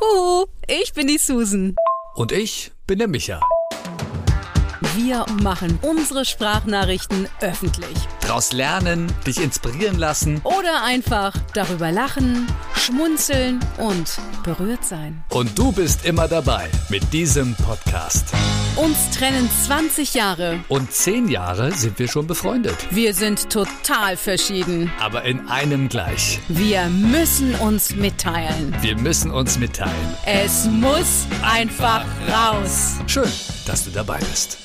Huhu, ich bin die Susan. Und ich bin der Micha. Wir machen unsere Sprachnachrichten öffentlich. Daraus lernen, dich inspirieren lassen. Oder einfach darüber lachen, schmunzeln und berührt sein. Und du bist immer dabei mit diesem Podcast. Uns trennen 20 Jahre. Und 10 Jahre sind wir schon befreundet. Wir sind total verschieden. Aber in einem gleich. Wir müssen uns mitteilen. Wir müssen uns mitteilen. Es muss einfach raus. Schön, dass du dabei bist.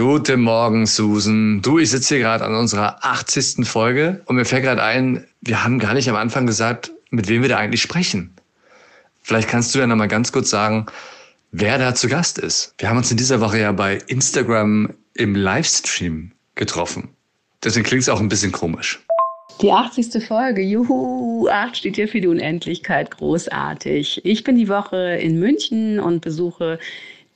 Guten Morgen, Susan. Du, ich sitze hier gerade an unserer 80. Folge und mir fällt gerade ein, wir haben gar nicht am Anfang gesagt, mit wem wir da eigentlich sprechen. Vielleicht kannst du ja noch mal ganz kurz sagen, wer da zu Gast ist. Wir haben uns in dieser Woche ja bei Instagram im Livestream getroffen. Deswegen klingt es auch ein bisschen komisch. Die 80. Folge, juhu, 8 steht hier für die Unendlichkeit, großartig. Ich bin die Woche in München und besuche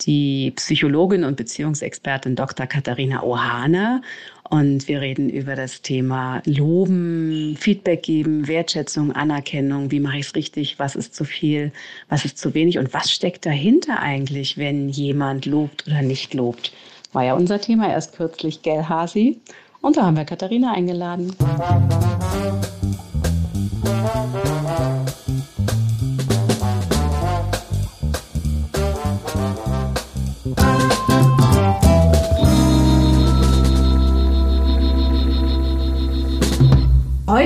die Psychologin und Beziehungsexpertin Dr. Katharina Ohane. Und wir reden über das Thema Loben, Feedback geben, Wertschätzung, Anerkennung. Wie mache ich es richtig? Was ist zu viel? Was ist zu wenig? Und was steckt dahinter eigentlich, wenn jemand lobt oder nicht lobt? War ja unser Thema erst kürzlich, gell, Hasi? Und da haben wir Katharina eingeladen.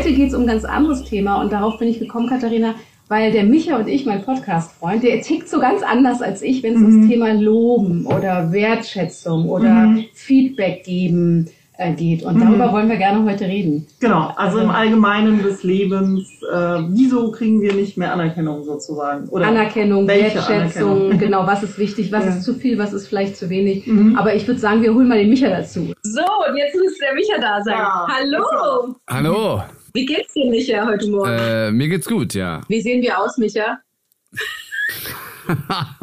Heute geht es um ein ganz anderes Thema und darauf bin ich gekommen, Katharina, weil der Micha und ich, mein Podcast-Freund, der tickt so ganz anders als ich, wenn es mhm. ums Thema Loben oder Wertschätzung oder mhm. Feedback geben äh, geht. Und darüber mhm. wollen wir gerne heute reden. Genau, also im Allgemeinen des Lebens, äh, wieso kriegen wir nicht mehr Anerkennung sozusagen? Oder Anerkennung, Wertschätzung, Anerkennung? genau, was ist wichtig, was ja. ist zu viel, was ist vielleicht zu wenig. Mhm. Aber ich würde sagen, wir holen mal den Micha dazu. So, und jetzt muss der Micha da sein. Ja, Hallo! Hallo! Wie geht's dir, Micha, heute Morgen? Äh, mir geht's gut, ja. Wie sehen wir aus, Micha?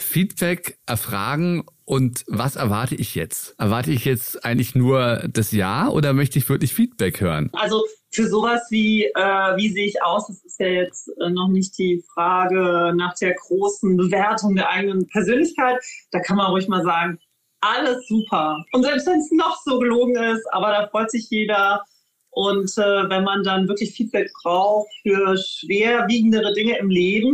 Feedback erfragen und was erwarte ich jetzt? Erwarte ich jetzt eigentlich nur das Ja oder möchte ich wirklich Feedback hören? Also für sowas wie, äh, wie sehe ich aus, das ist ja jetzt äh, noch nicht die Frage nach der großen Bewertung der eigenen Persönlichkeit. Da kann man ruhig mal sagen, alles super. Und selbst wenn es noch so gelogen ist, aber da freut sich jeder. Und äh, wenn man dann wirklich Feedback braucht für schwerwiegendere Dinge im Leben,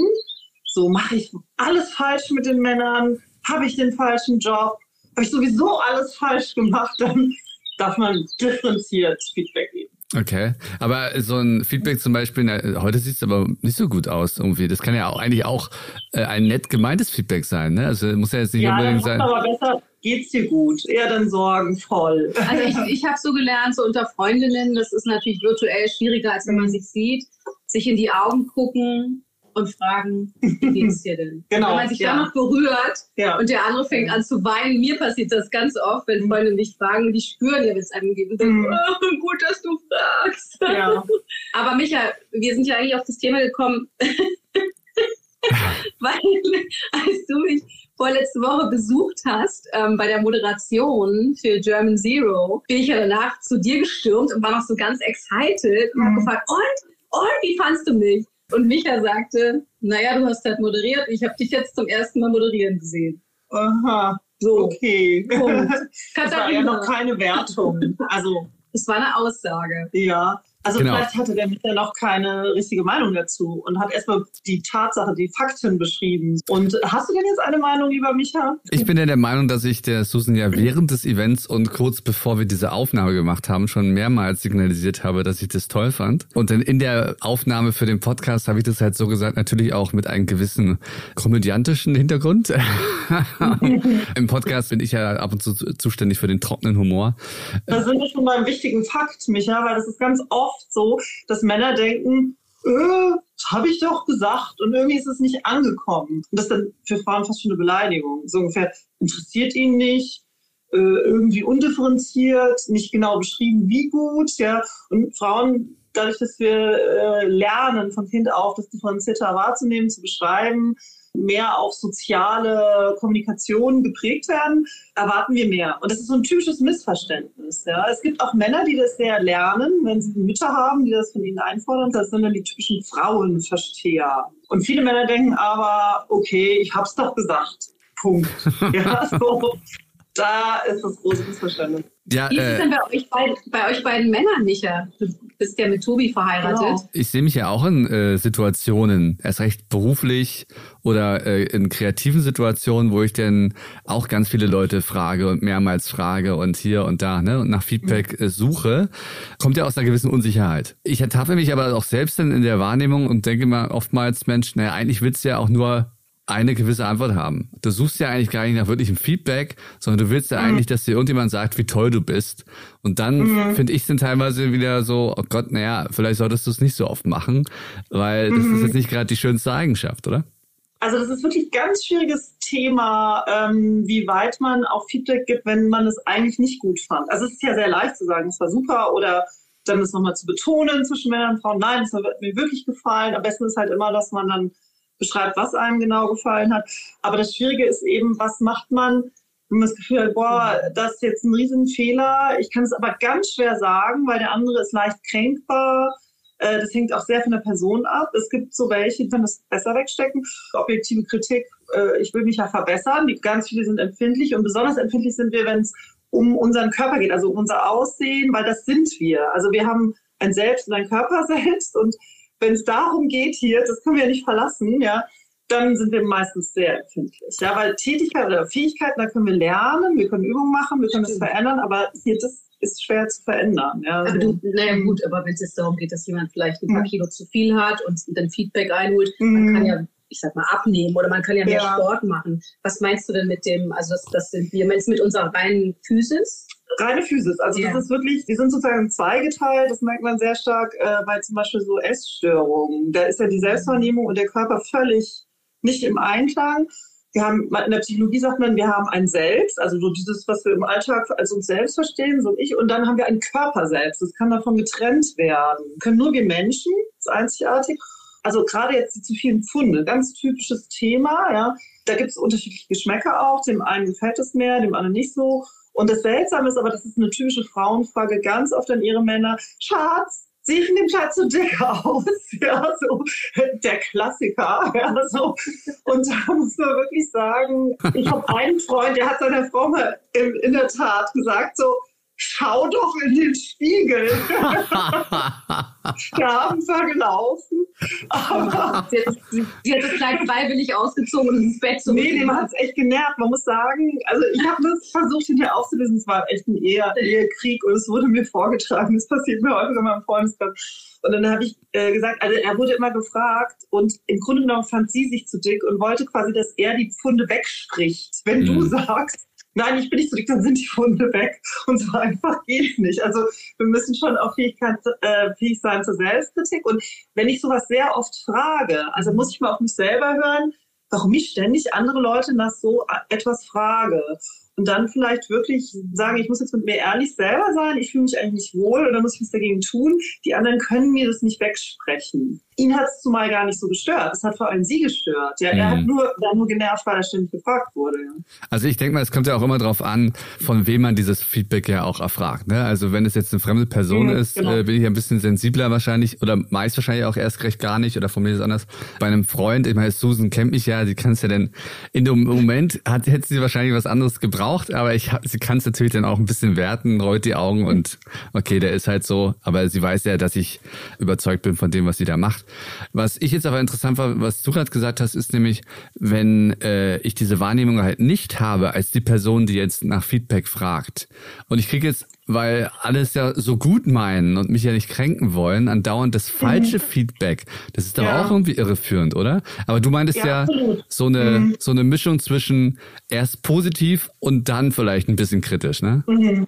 so mache ich alles falsch mit den Männern, habe ich den falschen Job, habe ich sowieso alles falsch gemacht, dann darf man differenziert Feedback geben. Okay, aber so ein Feedback zum Beispiel, na, heute sieht es aber nicht so gut aus irgendwie. Das kann ja auch eigentlich auch äh, ein nett gemeintes Feedback sein, ne? Also muss ja jetzt nicht ja, unbedingt sein. aber besser, geht's dir gut? Eher dann sorgenvoll. Also ich, ich habe so gelernt, so unter Freundinnen, das ist natürlich virtuell schwieriger, als wenn man sich sieht, sich in die Augen gucken, und fragen, wie geht's dir denn? genau, wenn man sich ja. dann noch berührt ja. und der andere fängt an zu weinen, mir passiert das ganz oft, wenn Freunde mich fragen, die spüren ja, wenn es einem geht und denken, mhm. oh, gut, dass du fragst. Ja. Aber Micha, wir sind ja eigentlich auf das Thema gekommen, weil als du mich vorletzte Woche besucht hast ähm, bei der Moderation für German Zero, bin ich ja danach zu dir gestürmt und war noch so ganz excited und mhm. habe gefragt, und, und, wie fandst du mich? Und Micha sagte, naja, du hast halt moderiert, ich habe dich jetzt zum ersten Mal moderieren gesehen. Aha, so. Okay. Punkt. Das war ja noch keine Wertung. Also. Es war eine Aussage. Ja, also genau. vielleicht hatte der Michael noch keine richtige Meinung dazu und hat erstmal die Tatsache, die Fakten beschrieben. Und hast du denn jetzt eine Meinung, lieber Micha? Ich bin ja der Meinung, dass ich der Susan ja während des Events und kurz bevor wir diese Aufnahme gemacht haben, schon mehrmals signalisiert habe, dass ich das toll fand. Und dann in der Aufnahme für den Podcast habe ich das halt so gesagt, natürlich auch mit einem gewissen komödiantischen Hintergrund. Im Podcast bin ich ja ab und zu zuständig für den trockenen Humor. Da sind wir schon beim wichtigen Fakt, Micha, weil das ist ganz oft oft so, dass Männer denken, äh, habe ich doch gesagt und irgendwie ist es nicht angekommen. Und das ist dann für Frauen fast schon eine Beleidigung. So ungefähr, interessiert ihn nicht, äh, irgendwie undifferenziert, nicht genau beschrieben, wie gut, ja. Und Frauen, dadurch, dass wir äh, lernen von Kind auf, das differenzierter wahrzunehmen, zu beschreiben, mehr auf soziale Kommunikation geprägt werden, erwarten wir mehr. Und das ist so ein typisches Missverständnis. Ja. Es gibt auch Männer, die das sehr lernen, wenn sie Mütter haben, die das von ihnen einfordern. Das sind dann die typischen Frauenversteher. Und viele Männer denken aber, okay, ich hab's doch gesagt. Punkt. Ja, so. Da ist das große Missverständnis. Ja, Wie ist es äh, denn bei euch, beid, bei euch beiden Männern, Micha? Du bist ja mit Tobi verheiratet. Genau. Ich sehe mich ja auch in äh, Situationen, erst recht beruflich oder äh, in kreativen Situationen, wo ich dann auch ganz viele Leute frage und mehrmals frage und hier und da ne, und nach Feedback mhm. äh, suche, kommt ja aus einer gewissen Unsicherheit. Ich ertappe mich aber auch selbst dann in der Wahrnehmung und denke mal oftmals, Mensch, naja, eigentlich willst du ja auch nur eine gewisse Antwort haben. Du suchst ja eigentlich gar nicht nach wirklichem Feedback, sondern du willst ja mhm. eigentlich, dass dir irgendjemand sagt, wie toll du bist. Und dann mhm. finde ich es teilweise wieder so, oh Gott, naja, vielleicht solltest du es nicht so oft machen, weil das mhm. ist jetzt nicht gerade die schönste Eigenschaft, oder? Also das ist wirklich ein ganz schwieriges Thema, ähm, wie weit man auch Feedback gibt, wenn man es eigentlich nicht gut fand. Also es ist ja sehr leicht zu sagen, es war super oder dann das nochmal zu betonen zwischen Männern und Frauen. Nein, es hat mir wirklich gefallen. Am besten ist halt immer, dass man dann beschreibt, was einem genau gefallen hat. Aber das Schwierige ist eben, was macht man, wenn man das Gefühl hat, boah, das ist jetzt ein Riesenfehler. Ich kann es aber ganz schwer sagen, weil der andere ist leicht kränkbar. Äh, das hängt auch sehr von der Person ab. Es gibt so welche, die können das besser wegstecken. Objektive Kritik, äh, ich will mich ja verbessern. Ganz viele sind empfindlich und besonders empfindlich sind wir, wenn es um unseren Körper geht, also um unser Aussehen, weil das sind wir. Also wir haben ein Selbst und ein Körper selbst und wenn es darum geht hier, das können wir ja nicht verlassen, ja, dann sind wir meistens sehr empfindlich. Ja, weil Tätigkeit oder Fähigkeiten, da können wir lernen, wir können Übungen machen, wir können das verändern, aber hier, das ist schwer zu verändern. Ja, aber du, naja, gut, aber wenn es jetzt darum geht, dass jemand vielleicht ein paar Kilo zu viel hat und dann Feedback einholt, mhm. man kann ja ich sag mal, abnehmen oder man kann ja mehr ja. Sport machen. Was meinst du denn mit dem, also das, das sind wir jetzt mit unserer reinen Physis? Reine Physis. Also yeah. das ist wirklich, die sind sozusagen zweigeteilt. Das merkt man sehr stark äh, bei zum Beispiel so Essstörungen. Da ist ja die Selbstwahrnehmung und der Körper völlig nicht im Einklang. Wir haben, in der Psychologie sagt man, wir haben ein Selbst, also so dieses, was wir im Alltag als uns selbst verstehen, so ich, und dann haben wir einen Körper selbst. Das kann davon getrennt werden. Können nur wir Menschen, das ist einzigartig. Also gerade jetzt die zu vielen Pfunde, ganz typisches Thema, ja. Da gibt es unterschiedliche Geschmäcker auch. Dem einen gefällt es mehr, dem anderen nicht so. Und das Seltsame ist aber, das ist eine typische Frauenfrage, ganz oft an ihre Männer, Schatz, sehe ich in dem Kleid zu dick aus? Ja, so der Klassiker. Ja, so. Und da muss man wirklich sagen, ich habe einen Freund, der hat seiner Frau mal in, in der Tat gesagt, so, schau doch in den Spiegel. da haben wir gelaufen. Aber sie, hat, sie, sie hat das Kleid freiwillig ausgezogen und ins Bett zu Nee, dem hat es echt genervt. Man muss sagen, also ich habe das versucht hinterher aufzulösen. Es war echt ein Ehe, Ehekrieg und es wurde mir vorgetragen. Das passiert mir häufig in meinem Freundeskreis. Und dann habe ich äh, gesagt, also er wurde immer gefragt und im Grunde genommen fand sie sich zu dick und wollte quasi, dass er die Pfunde wegspricht. Wenn mhm. du sagst, nein, ich bin nicht dick, dann sind die Funde weg. Und so einfach geht nicht. Also wir müssen schon auch Fähigkeit, äh, fähig sein zur Selbstkritik. Und wenn ich sowas sehr oft frage, also muss ich mal auf mich selber hören, warum ich ständig andere Leute nach so etwas frage und dann vielleicht wirklich sagen, ich muss jetzt mit mir ehrlich selber sein, ich fühle mich eigentlich nicht wohl oder muss ich was dagegen tun. Die anderen können mir das nicht wegsprechen. Ihn hat es zumal gar nicht so gestört. Es hat vor allem sie gestört. Ja, mhm. er hat mhm. nur, war nur genervt, weil er ständig gefragt wurde. Also ich denke mal, es kommt ja auch immer darauf an, von wem man dieses Feedback ja auch erfragt. Ne? Also wenn es jetzt eine fremde Person mhm, ist, genau. äh, bin ich ein bisschen sensibler wahrscheinlich oder meist wahrscheinlich auch erst recht gar nicht oder von mir ist anders. Bei einem Freund, ich meine, Susan kennt mich ja, sie kann es ja denn in dem Moment hat, hätte sie wahrscheinlich was anderes gebraucht gebraucht, aber ich sie kann es natürlich dann auch ein bisschen werten, rollt die Augen und okay, der ist halt so, aber sie weiß ja, dass ich überzeugt bin von dem, was sie da macht. Was ich jetzt aber interessant war, was du gerade gesagt hast, ist nämlich, wenn äh, ich diese Wahrnehmung halt nicht habe als die Person, die jetzt nach Feedback fragt und ich kriege jetzt weil alles ja so gut meinen und mich ja nicht kränken wollen, andauernd das falsche mhm. Feedback. Das ist doch ja. auch irgendwie irreführend, oder? Aber du meintest ja, ja so eine mhm. so eine Mischung zwischen erst positiv und dann vielleicht ein bisschen kritisch, ne? Mhm.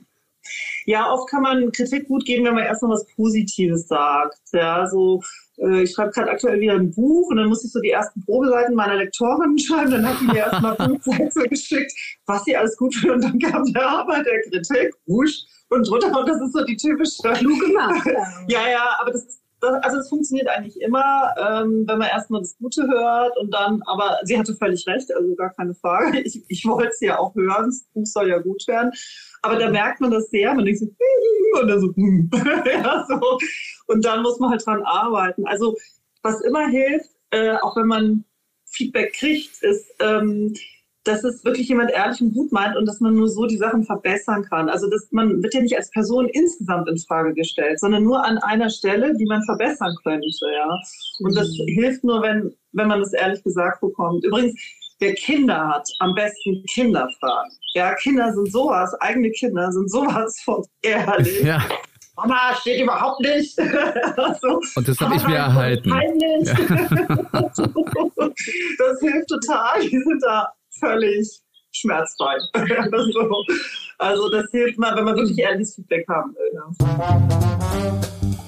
Ja, oft kann man Kritik gut geben, wenn man erst noch was Positives sagt. Ja, so äh, ich schreibe gerade aktuell wieder ein Buch und dann muss ich so die ersten Probeseiten meiner Lektorin schreiben. Dann hat die mir erstmal fünf Sätze geschickt, was sie alles gut findet. Und dann kam der Arbeit der Kritik, wusch, und drunter. Und das ist so die typische. Klug gemacht. ja, ja, aber das ist also es funktioniert eigentlich immer, ähm, wenn man erstmal das Gute hört und dann, aber sie hatte völlig recht, also gar keine Frage. Ich, ich wollte es ja auch hören, das Buch soll ja gut werden. Aber da merkt man das sehr, man denkt so, und dann so, ja, so. Und dann muss man halt dran arbeiten. Also was immer hilft, äh, auch wenn man Feedback kriegt, ist, ähm, dass es wirklich jemand ehrlich und gut meint und dass man nur so die Sachen verbessern kann. Also dass man wird ja nicht als Person insgesamt in Frage gestellt, sondern nur an einer Stelle, die man verbessern könnte. Ja? Und das mhm. hilft nur, wenn, wenn man das ehrlich gesagt bekommt. Übrigens, wer Kinder hat, am besten Kinder fragen. Ja, Kinder sind sowas, eigene Kinder sind sowas von ehrlich. Ja. Mama steht überhaupt nicht. so, Und das habe ich mir erhalten. Ja. das hilft total. Die sind da völlig schmerzfrei. also das hilft mal, wenn man wirklich ehrliches Feedback haben will. Ja.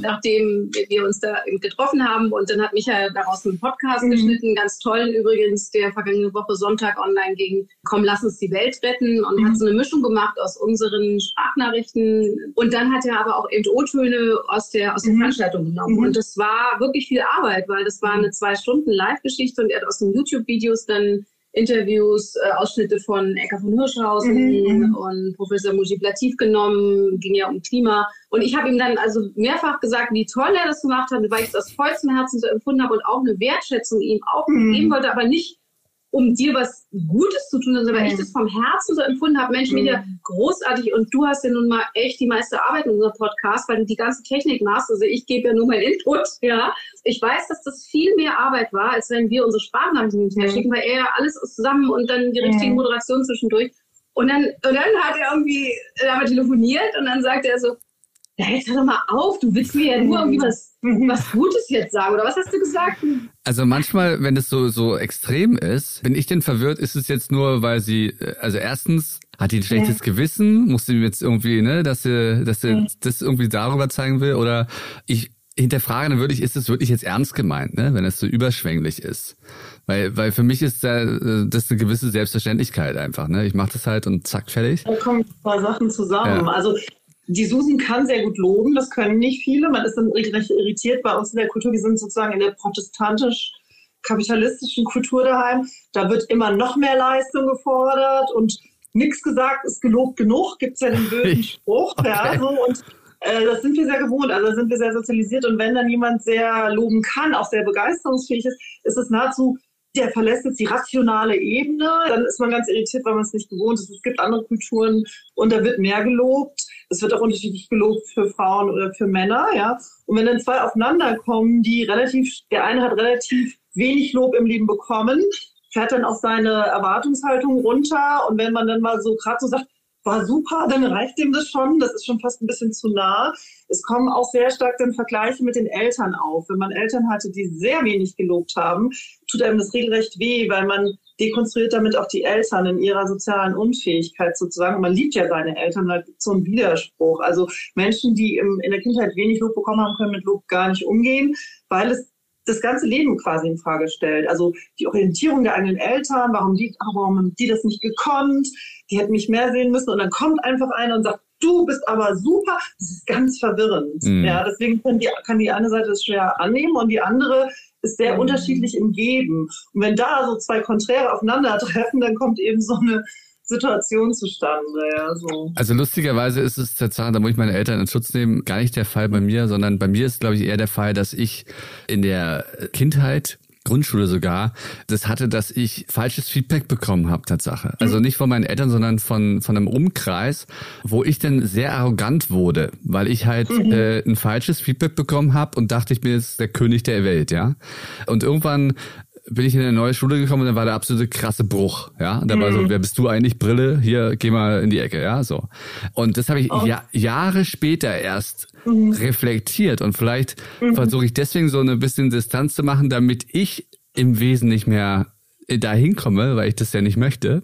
Nachdem wir uns da getroffen haben. Und dann hat Michael daraus einen Podcast mhm. geschnitten, ganz tollen übrigens, der vergangene Woche Sonntag online ging. Komm, lass uns die Welt retten. Und mhm. hat so eine Mischung gemacht aus unseren Sprachnachrichten. Und dann hat er aber auch eben O-Töne aus der, aus der mhm. Veranstaltung genommen. Mhm. Und das war wirklich viel Arbeit, weil das war eine zwei Stunden Live-Geschichte und er hat aus den YouTube-Videos dann Interviews, äh, Ausschnitte von Ecker von Hirschhausen mhm, mhm. und Professor Mujib Latif genommen, ging ja um Klima. Und ich habe ihm dann also mehrfach gesagt, wie toll er das gemacht hat, weil ich das aus vollstem Herzen so empfunden habe und auch eine Wertschätzung ihm auch mhm. geben wollte, aber nicht um dir was Gutes zu tun, sondern weil ich das vom Herzen so empfunden habe, Mensch, wieder großartig. Und du hast ja nun mal echt die meiste Arbeit in unserem Podcast, weil du die ganze Technik machst, also ich gebe ja nur mein Input, ja. Ich weiß, dass das viel mehr Arbeit war, als wenn wir unsere Sprachnachrichten hinterher schicken, weil er ja alles zusammen und dann die richtige Moderation zwischendurch. Und dann, und dann hat er irgendwie, haben wir telefoniert und dann sagt er so, ja, jetzt hör doch mal auf, du willst mir ja nur irgendwie was, was Gutes jetzt sagen, oder was hast du gesagt? Also manchmal, wenn es so, so extrem ist, bin ich denn verwirrt, ist es jetzt nur, weil sie, also erstens, hat die ein schlechtes ja. Gewissen, muss sie jetzt irgendwie, ne, dass sie, dass sie ja. das irgendwie darüber zeigen will, oder ich hinterfrage dann wirklich, ist es wirklich jetzt ernst gemeint, ne, wenn es so überschwänglich ist? Weil, weil für mich ist da, das eine gewisse Selbstverständlichkeit einfach. Ne? Ich mache das halt und zack, fertig. Da kommen ein paar Sachen zusammen. Ja. Also die Susan kann sehr gut loben, das können nicht viele. Man ist dann recht irritiert bei uns in der Kultur. Wir sind sozusagen in der protestantisch-kapitalistischen Kultur daheim. Da wird immer noch mehr Leistung gefordert und nichts gesagt ist gelobt genug, gibt es ja den bösen Spruch. Okay. Ja, so, und äh, das sind wir sehr gewohnt, also sind wir sehr sozialisiert. Und wenn dann jemand sehr loben kann, auch sehr begeisterungsfähig ist, ist es nahezu der verlässt jetzt die rationale Ebene, dann ist man ganz irritiert, weil man es nicht gewohnt ist. Es gibt andere Kulturen und da wird mehr gelobt. Es wird auch unterschiedlich gelobt für Frauen oder für Männer, ja. Und wenn dann zwei aufeinander kommen, die relativ, der eine hat relativ wenig Lob im Leben bekommen, fährt dann auch seine Erwartungshaltung runter. Und wenn man dann mal so gerade so sagt, war super, dann reicht dem das schon. Das ist schon fast ein bisschen zu nah. Es kommen auch sehr stark dann Vergleiche mit den Eltern auf. Wenn man Eltern hatte, die sehr wenig gelobt haben, tut einem das regelrecht weh, weil man dekonstruiert damit auch die Eltern in ihrer sozialen Unfähigkeit sozusagen. Man liebt ja seine Eltern, da gibt so einen Widerspruch. Also Menschen, die im, in der Kindheit wenig Lob bekommen haben, können mit Lob gar nicht umgehen, weil es das ganze Leben quasi in Frage stellt. Also die Orientierung der eigenen Eltern, warum die, warum haben die das nicht gekonnt, die hätten mich mehr sehen müssen und dann kommt einfach einer und sagt, du bist aber super. Das ist ganz verwirrend. Mhm. Ja, deswegen kann die, kann die eine Seite das schwer annehmen und die andere ist sehr mhm. unterschiedlich im Geben. Und wenn da so zwei Konträre aufeinandertreffen, dann kommt eben so eine Situation zustande. Ja, so. Also lustigerweise ist es tatsächlich, da muss ich meine Eltern in Schutz nehmen, gar nicht der Fall bei mir, sondern bei mir ist, glaube ich, eher der Fall, dass ich in der Kindheit Grundschule sogar, das hatte, dass ich falsches Feedback bekommen habe, Tatsache. Also mhm. nicht von meinen Eltern, sondern von, von einem Umkreis, wo ich dann sehr arrogant wurde, weil ich halt mhm. äh, ein falsches Feedback bekommen habe und dachte, ich bin jetzt der König der Welt, ja. Und irgendwann bin ich in eine neue Schule gekommen und dann war der absolute krasse Bruch, ja. Und da mhm. war so, mhm. wer bist du eigentlich? Brille, hier, geh mal in die Ecke, ja, so. Und das habe ich oh. ja, Jahre später erst mhm. reflektiert und vielleicht mhm. versuche ich deswegen so ein bisschen Distanz zu machen, damit ich im Wesen nicht mehr dahin komme, weil ich das ja nicht möchte.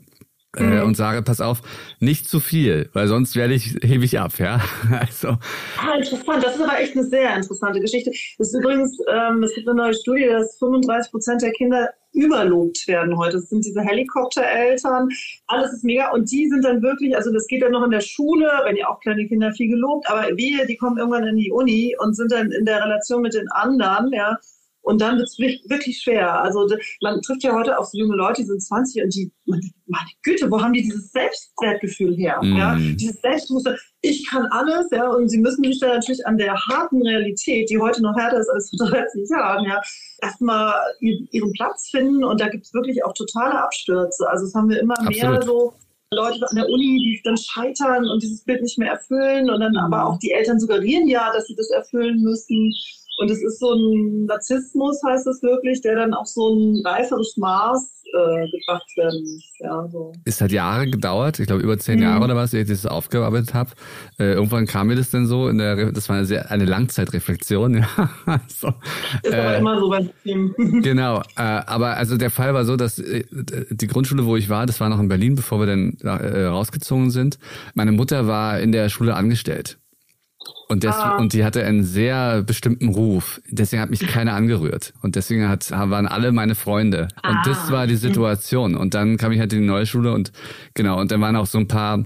Äh, und sage, pass auf, nicht zu viel, weil sonst werde ich, hebe ich ab, ja. Also. Ah, interessant. Das ist aber echt eine sehr interessante Geschichte. Das ist übrigens, ähm, es gibt eine neue Studie, dass 35 Prozent der Kinder überlobt werden heute. Das sind diese Helikoptereltern. Alles ist mega. Und die sind dann wirklich, also das geht dann noch in der Schule, wenn ihr auch kleine Kinder viel gelobt, aber wir, die kommen irgendwann in die Uni und sind dann in der Relation mit den anderen, ja, und dann wird es wirklich schwer. Also man trifft ja heute auch so junge Leute, die sind 20 und die, meine Güte, wo haben die dieses Selbstwertgefühl her? Mm. Ja? Dieses Selbstbewusstsein, ich kann alles, ja, und sie müssen sich dann natürlich an der harten Realität, die heute noch härter ist als vor 30 Jahren, ja, erstmal ihren Platz finden und da gibt es wirklich auch totale Abstürze. Also das haben wir immer Absolut. mehr so Leute an der Uni, die dann scheitern und dieses Bild nicht mehr erfüllen und dann mhm. aber auch die Eltern suggerieren ja, dass sie das erfüllen müssen. Und es ist so ein Narzissmus, heißt es wirklich, der dann auf so ein reiferes Maß äh, gebracht werden muss. Ja, so. Es hat Jahre gedauert, ich glaube über zehn mhm. Jahre oder was, ehe ich das aufgearbeitet habe. Äh, irgendwann kam mir das denn so, in der, das war eine, sehr, eine Langzeitreflexion. Ja, so. Ist äh, aber immer so beim Team. genau, äh, aber also der Fall war so, dass äh, die Grundschule, wo ich war, das war noch in Berlin, bevor wir dann äh, rausgezogen sind. Meine Mutter war in der Schule angestellt. Und, des, ah. und die hatte einen sehr bestimmten Ruf. Deswegen hat mich keiner angerührt. Und deswegen hat, waren alle meine Freunde. Und ah. das war die Situation. Und dann kam ich halt in die neue Schule und genau, und dann waren auch so ein paar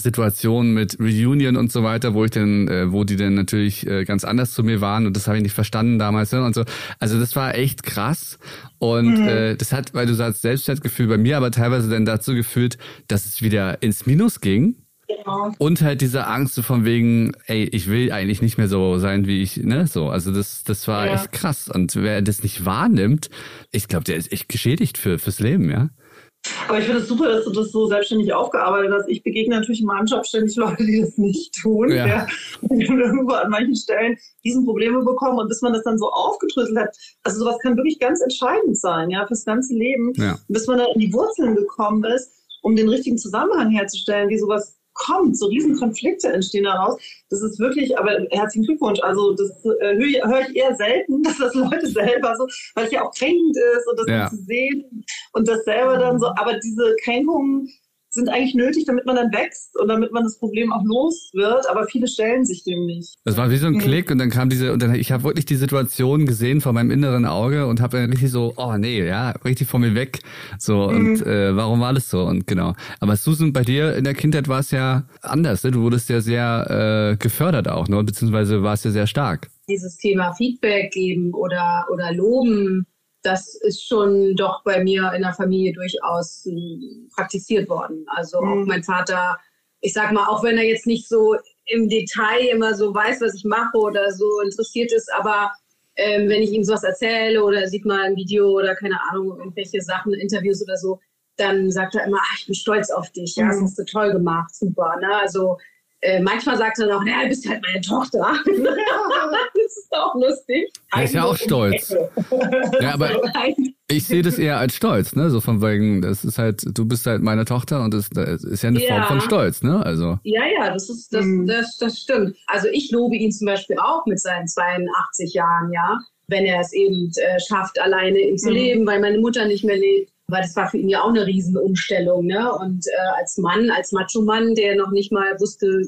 Situationen mit Reunion und so weiter, wo ich dann, äh, wo die dann natürlich äh, ganz anders zu mir waren und das habe ich nicht verstanden damals ne? und so. Also das war echt krass und mhm. äh, das hat, weil du sagst Selbstwertgefühl bei mir, aber teilweise dann dazu geführt, dass es wieder ins Minus ging Genau. Und halt diese Angst von wegen, ey, ich will eigentlich nicht mehr so sein, wie ich, ne, so. Also das, das war ja. echt krass. Und wer das nicht wahrnimmt, ich glaube, der ist echt geschädigt für, fürs Leben, ja. Aber ich finde es super, dass du das so selbstständig aufgearbeitet hast. Ich begegne natürlich in meinem Job ständig Leute, die das nicht tun, ja. ja. die irgendwo an manchen Stellen diesen Probleme bekommen und bis man das dann so aufgedröselt hat. Also sowas kann wirklich ganz entscheidend sein, ja, fürs ganze Leben. Ja. Bis man da in die Wurzeln gekommen ist, um den richtigen Zusammenhang herzustellen, wie sowas kommt, so riesen Konflikte entstehen daraus. Das ist wirklich, aber herzlichen Glückwunsch. Also das äh, höre ich eher selten, dass das Leute selber so, weil es ja auch kränkend ist und das ja. zu sehen und das selber dann so, aber diese Kränkungen sind eigentlich nötig, damit man dann wächst und damit man das Problem auch los wird, aber viele stellen sich dem nicht. Das war wie so ein mhm. Klick und dann kam diese, und dann, ich habe wirklich die Situation gesehen vor meinem inneren Auge und habe dann richtig so, oh nee, ja, richtig vor mir weg. So, mhm. und äh, warum war das so? Und genau. Aber Susan, bei dir in der Kindheit war es ja anders, ne? Du wurdest ja sehr äh, gefördert auch, ne? Beziehungsweise warst ja sehr stark. Dieses Thema Feedback geben oder, oder loben, das ist schon doch bei mir in der Familie durchaus äh, praktiziert worden. Also mhm. auch mein Vater, ich sag mal, auch wenn er jetzt nicht so im Detail immer so weiß, was ich mache oder so interessiert ist, aber ähm, wenn ich ihm sowas erzähle oder er sieht mal ein Video oder keine Ahnung, irgendwelche Sachen, Interviews oder so, dann sagt er immer, ach, ich bin stolz auf dich, ja, das mhm. hast du toll gemacht, super. Ne? Also äh, manchmal sagt er noch, naja, du bist halt meine Tochter. das ist auch lustig. Er ist ja auch stolz. ja, aber ich sehe das eher als Stolz, ne? So von wegen, das ist halt, du bist halt meine Tochter und das, das ist ja eine ja. Form von Stolz, ne? Also. Ja, ja, das ist, das, mhm. das, das stimmt. Also ich lobe ihn zum Beispiel auch mit seinen 82 Jahren, ja. Wenn er es eben äh, schafft, alleine zu mhm. leben, weil meine Mutter nicht mehr lebt weil das war für ihn ja auch eine Riesenumstellung. Ne? Und äh, als Mann, als Macho-Mann, der noch nicht mal wusste,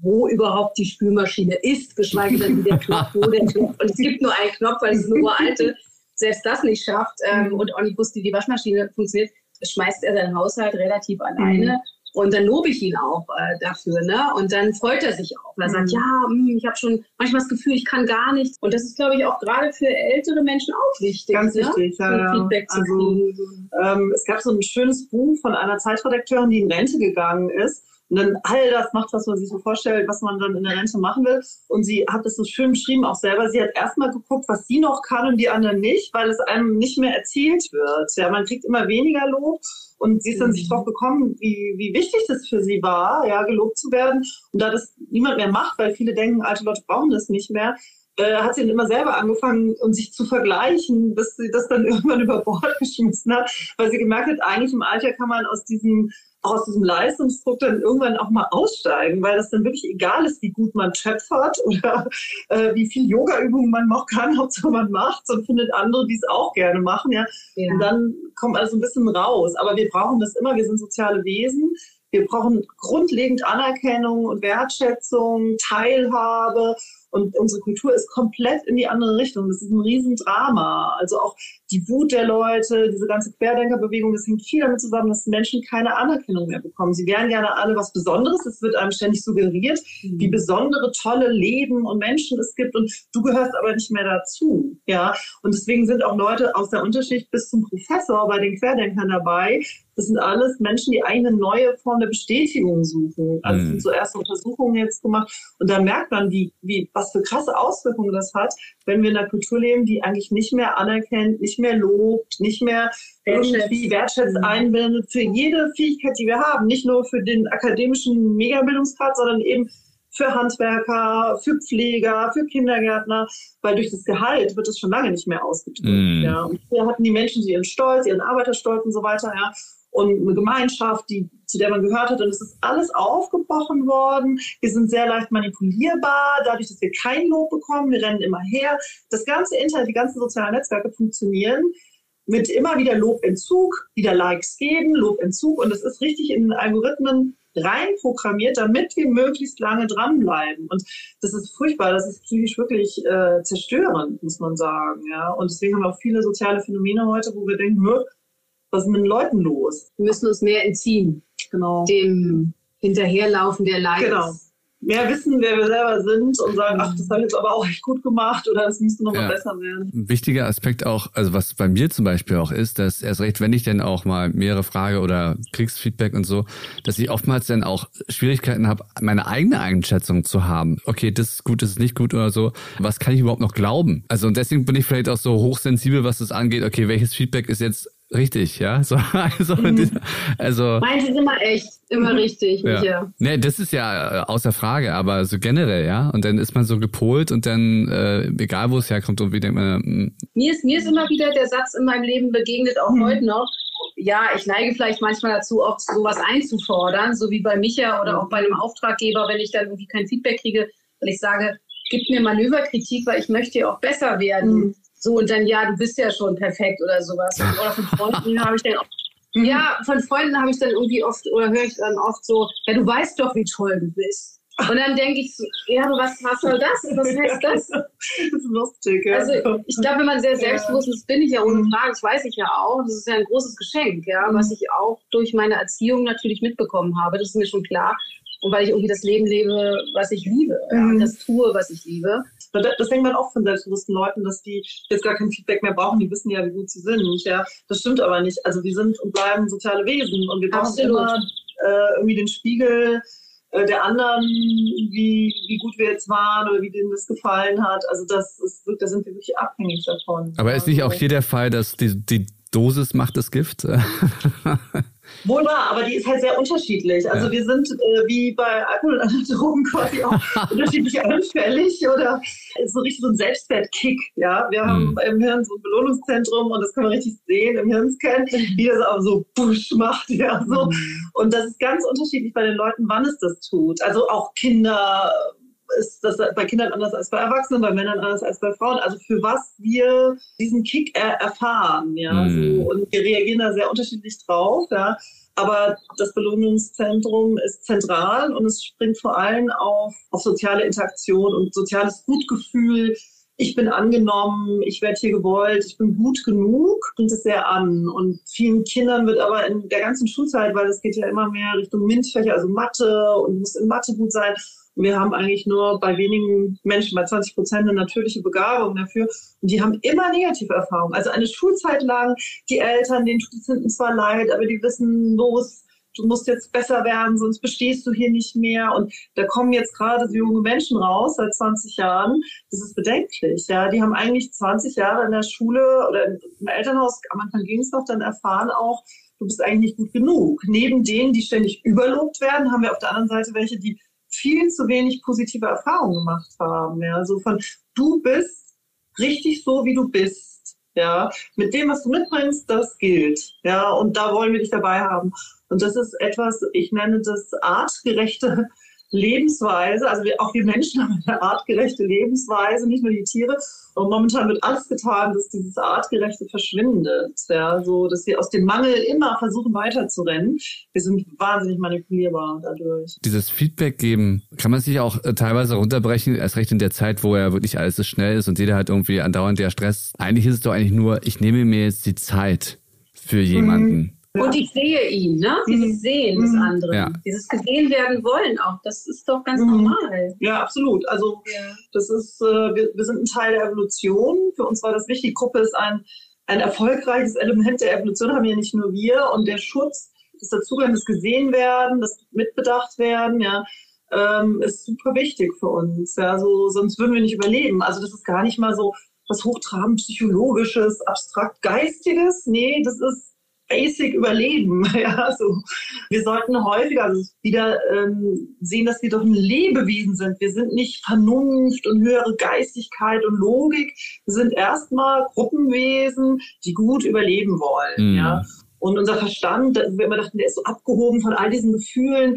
wo überhaupt die Spülmaschine ist, geschweige denn, wie der Knopf, wo der Knopf. Und es gibt nur einen Knopf, weil es eine uralte selbst das nicht schafft ähm, und auch nicht wusste, wie die Waschmaschine funktioniert, schmeißt er seinen Haushalt relativ alleine. Mhm. Und dann lobe ich ihn auch äh, dafür, ne? Und dann freut er sich auch. Er mhm. sagt, ja, mh, hm, ich habe schon manchmal das Gefühl, ich kann gar nichts. Und das ist, glaube ich, auch gerade für ältere Menschen auch wichtig. Ganz ne? wichtig, ja. Feedback zu also, kriegen. Ähm, es gab so ein schönes Buch von einer Zeitredakteurin, die in Rente gegangen ist und dann all das macht, was man sich so vorstellt, was man dann in der Rente machen will. Und sie hat es so schön beschrieben auch selber. Sie hat erstmal geguckt, was sie noch kann und die anderen nicht, weil es einem nicht mehr erzählt wird. Ja, man kriegt immer weniger Lob. Und sie ist dann mhm. sich drauf gekommen, wie, wie wichtig das für sie war, ja, gelobt zu werden. Und da das niemand mehr macht, weil viele denken, alte Leute brauchen das nicht mehr, äh, hat sie dann immer selber angefangen, um sich zu vergleichen, bis sie das dann irgendwann über Bord geschmissen hat, weil sie gemerkt hat, eigentlich im Alter kann man aus diesem aus diesem Leistungsdruck dann irgendwann auch mal aussteigen, weil das dann wirklich egal ist, wie gut man töpfert oder äh, wie viel Yoga-Übungen man noch kann, Hauptsache man macht und findet andere, die es auch gerne machen, ja. ja. Und dann kommt also ein bisschen raus. Aber wir brauchen das immer, wir sind soziale Wesen. Wir brauchen grundlegend Anerkennung und Wertschätzung, Teilhabe und unsere Kultur ist komplett in die andere Richtung. Das ist ein Riesendrama. Also auch die Wut der Leute, diese ganze Querdenkerbewegung, das hängt viel damit zusammen, dass Menschen keine Anerkennung mehr bekommen. Sie wären gerne alle was Besonderes. Es wird einem ständig suggeriert, mhm. wie besondere, tolle Leben und Menschen es gibt. Und du gehörst aber nicht mehr dazu. Ja. Und deswegen sind auch Leute aus der Unterschicht bis zum Professor bei den Querdenkern dabei, das sind alles Menschen, die eine neue Form der Bestätigung suchen. Also mhm. so erste Untersuchungen jetzt gemacht. Und da merkt man, wie, wie, was für krasse Auswirkungen das hat, wenn wir in einer Kultur leben, die eigentlich nicht mehr anerkennt, nicht mehr lobt, nicht mehr irgendwie wertschätzt mhm. einbindet für jede Fähigkeit, die wir haben. Nicht nur für den akademischen Megabildungsgrad, sondern eben für Handwerker, für Pfleger, für Kindergärtner, weil durch das Gehalt wird es schon lange nicht mehr ausgedrückt. Mm. Ja. Und hier hatten die Menschen so ihren Stolz, ihren Arbeiterstolz und so weiter, ja und eine Gemeinschaft, die, zu der man gehört hat. Und es ist alles aufgebrochen worden. Wir sind sehr leicht manipulierbar, dadurch, dass wir kein Lob bekommen. Wir rennen immer her. Das ganze Internet, die ganzen sozialen Netzwerke funktionieren mit immer wieder Lobentzug, wieder Likes geben, Lobentzug. Und es ist richtig in den Algorithmen reinprogrammiert, damit wir möglichst lange dranbleiben. Und das ist furchtbar, das ist psychisch wirklich äh, zerstörend, muss man sagen. Ja? Und deswegen haben wir auch viele soziale Phänomene heute, wo wir denken, was ist mit den Leuten los? Wir müssen uns mehr entziehen. Genau. Dem Hinterherlaufen der Likes. Genau. Mehr wissen, wer wir selber sind und sagen, ach, das habe ich jetzt aber auch echt gut gemacht oder es müsste noch ja. mal besser werden. Ein wichtiger Aspekt auch, also was bei mir zum Beispiel auch ist, dass erst recht, wenn ich denn auch mal mehrere Frage oder Kriegsfeedback und so, dass ich oftmals dann auch Schwierigkeiten habe, meine eigene Einschätzung zu haben. Okay, das ist gut, das ist nicht gut oder so. Was kann ich überhaupt noch glauben? Also und deswegen bin ich vielleicht auch so hochsensibel, was das angeht. Okay, welches Feedback ist jetzt Richtig, ja. So, also, mhm. also Meins ist immer echt, immer richtig, ja. Micha. Nee, das ist ja äh, außer Frage, aber so generell, ja. Und dann ist man so gepolt und dann, äh, egal wo es herkommt, und wie denkt man. Mh. Mir ist, mir ist immer wieder der Satz in meinem Leben begegnet, auch mhm. heute noch. Ja, ich neige vielleicht manchmal dazu, auch sowas einzufordern, so wie bei Micha oder auch bei einem Auftraggeber, wenn ich dann irgendwie kein Feedback kriege, weil ich sage, gib mir Manöverkritik, weil ich möchte ja auch besser werden. Mhm so, und dann, ja, du bist ja schon perfekt oder sowas. Oder von Freunden habe ich dann oft, ja, von Freunden habe ich dann irgendwie oft, oder höre ich dann oft so, ja, du weißt doch, wie toll du bist. Und dann denke ich so, ja, was, was soll das? Was heißt das? Das ist lustig, ja. Also ich glaube, wenn man sehr selbstbewusst ist, bin ich ja ohne Frage, das weiß ich ja auch. Das ist ja ein großes Geschenk, ja, was ich auch durch meine Erziehung natürlich mitbekommen habe. Das ist mir schon klar. Und weil ich irgendwie das Leben lebe, was ich liebe, ja, mhm. das tue, was ich liebe. Das denkt man auch von selbstbewussten Leuten, dass die jetzt gar kein Feedback mehr brauchen. Die wissen ja, wie gut sie sind. Ja, das stimmt aber nicht. Also wir sind und bleiben soziale Wesen und wir brauchen immer äh, irgendwie den Spiegel äh, der anderen, wie, wie gut wir jetzt waren oder wie denen das gefallen hat. Also das ist, da sind wir wirklich abhängig davon. Aber ist nicht auch hier der Fall, dass die, die Dosis macht das Gift? Wohl wahr, aber die ist halt sehr unterschiedlich. Also ja. wir sind äh, wie bei Alkohol und anderen Drogen quasi auch unterschiedlich anfällig oder so richtig so ein Selbstwertkick. Ja, wir haben mhm. im Hirn so ein Belohnungszentrum und das kann man richtig sehen im Hirnscan, wie das auch so Busch macht. Ja, so. Mhm. Und das ist ganz unterschiedlich bei den Leuten, wann es das tut. Also auch Kinder ist das bei Kindern anders als bei Erwachsenen, bei Männern anders als bei Frauen. Also für was wir diesen Kick er erfahren, ja, mm. so, und wir reagieren da sehr unterschiedlich drauf, ja. Aber das Belohnungszentrum ist zentral und es springt vor allem auf, auf soziale Interaktion und soziales Gutgefühl. Ich bin angenommen, ich werde hier gewollt, ich bin gut genug, bringt es sehr an. Und vielen Kindern wird aber in der ganzen Schulzeit, weil es geht ja immer mehr Richtung MINT-Fächer, also Mathe und muss in Mathe gut sein, wir haben eigentlich nur bei wenigen Menschen, bei 20 Prozent, eine natürliche Begabung dafür. Und die haben immer negative Erfahrungen. Also eine Schulzeit lang, die Eltern, denen tut es hinten zwar leid, aber die wissen, los, du musst jetzt besser werden, sonst bestehst du hier nicht mehr. Und da kommen jetzt gerade so junge Menschen raus, seit 20 Jahren. Das ist bedenklich. Ja, die haben eigentlich 20 Jahre in der Schule oder im Elternhaus, am Anfang ging es noch, dann erfahren auch, du bist eigentlich nicht gut genug. Neben denen, die ständig überlobt werden, haben wir auf der anderen Seite welche, die viel zu wenig positive Erfahrungen gemacht haben. Ja, so von du bist richtig so, wie du bist. Ja, mit dem, was du mitbringst, das gilt. Ja, und da wollen wir dich dabei haben. Und das ist etwas, ich nenne das artgerechte Lebensweise. Also wir, auch wir Menschen haben eine artgerechte Lebensweise, nicht nur die Tiere. Und momentan wird alles getan, dass dieses Artgerechte verschwindet. Ja, so, dass wir aus dem Mangel immer versuchen weiterzurennen. Wir sind wahnsinnig manipulierbar dadurch. Dieses Feedback geben, kann man sich auch äh, teilweise runterbrechen, erst recht in der Zeit, wo ja wirklich alles so schnell ist und jeder halt irgendwie andauernd der Stress. Eigentlich ist es doch eigentlich nur, ich nehme mir jetzt die Zeit für jemanden. Mhm. Und ich sehe ihn, ne? Dieses mhm. Sehen des mhm. anderen. Ja. Dieses gesehen werden wollen auch. Das ist doch ganz mhm. normal. Ja, absolut. Also ja. das ist, äh, wir, wir sind ein Teil der Evolution. Für uns war das wichtig. Die Gruppe ist ein, ein erfolgreiches Element der Evolution, haben ja nicht nur wir. Und der Schutz, das Dazugehören, das gesehen werden, das mitbedacht werden, ja, ähm, ist super wichtig für uns. Ja, so, sonst würden wir nicht überleben. Also das ist gar nicht mal so was hochtrabend psychologisches, abstrakt geistiges. Nee, das ist basic Überleben. Ja, so. Wir sollten häufiger wieder ähm, sehen, dass wir doch ein Lebewesen sind. Wir sind nicht Vernunft und höhere Geistigkeit und Logik. Wir sind erstmal Gruppenwesen, die gut überleben wollen. Mhm. Ja. Und unser Verstand, wir immer dachten, der ist so abgehoben von all diesen Gefühlen.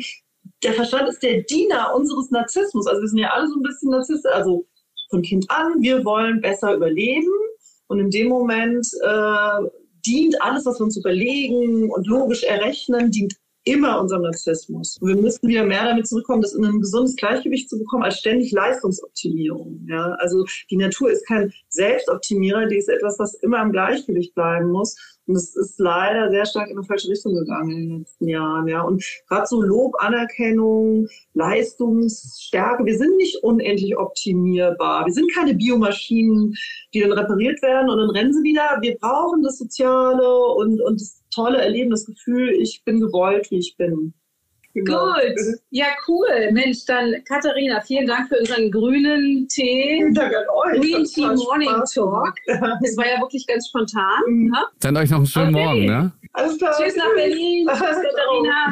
Der Verstand ist der Diener unseres Narzissmus. Also wir sind ja alle so ein bisschen Narzissten. Also von Kind an, wir wollen besser überleben. Und in dem Moment äh, dient alles, was wir uns überlegen und logisch errechnen, dient immer unserem Narzissmus. Und wir müssen wieder mehr damit zurückkommen, das in ein gesundes Gleichgewicht zu bekommen, als ständig Leistungsoptimierung. Ja? Also die Natur ist kein Selbstoptimierer, die ist etwas, was immer im Gleichgewicht bleiben muss. Und es ist leider sehr stark in eine falsche Richtung gegangen in den letzten Jahren. Ja. Und gerade so Lob, Anerkennung, Leistungsstärke, wir sind nicht unendlich optimierbar. Wir sind keine Biomaschinen, die dann repariert werden und dann rennen sie wieder. Wir brauchen das Soziale und, und das tolle Erleben, das Gefühl, ich bin gewollt, wie ich bin. Genau. Gut, ja cool. Mensch, dann Katharina, vielen Dank für unseren grünen Tee. Dank an euch. Green Tea Morning Spaß. Talk. Das war ja wirklich ganz spontan. Mhm. Ne? Dann euch noch einen schönen okay. Morgen. Ne? Alles klar. Tschüss nach Berlin. Tschüss Katharina.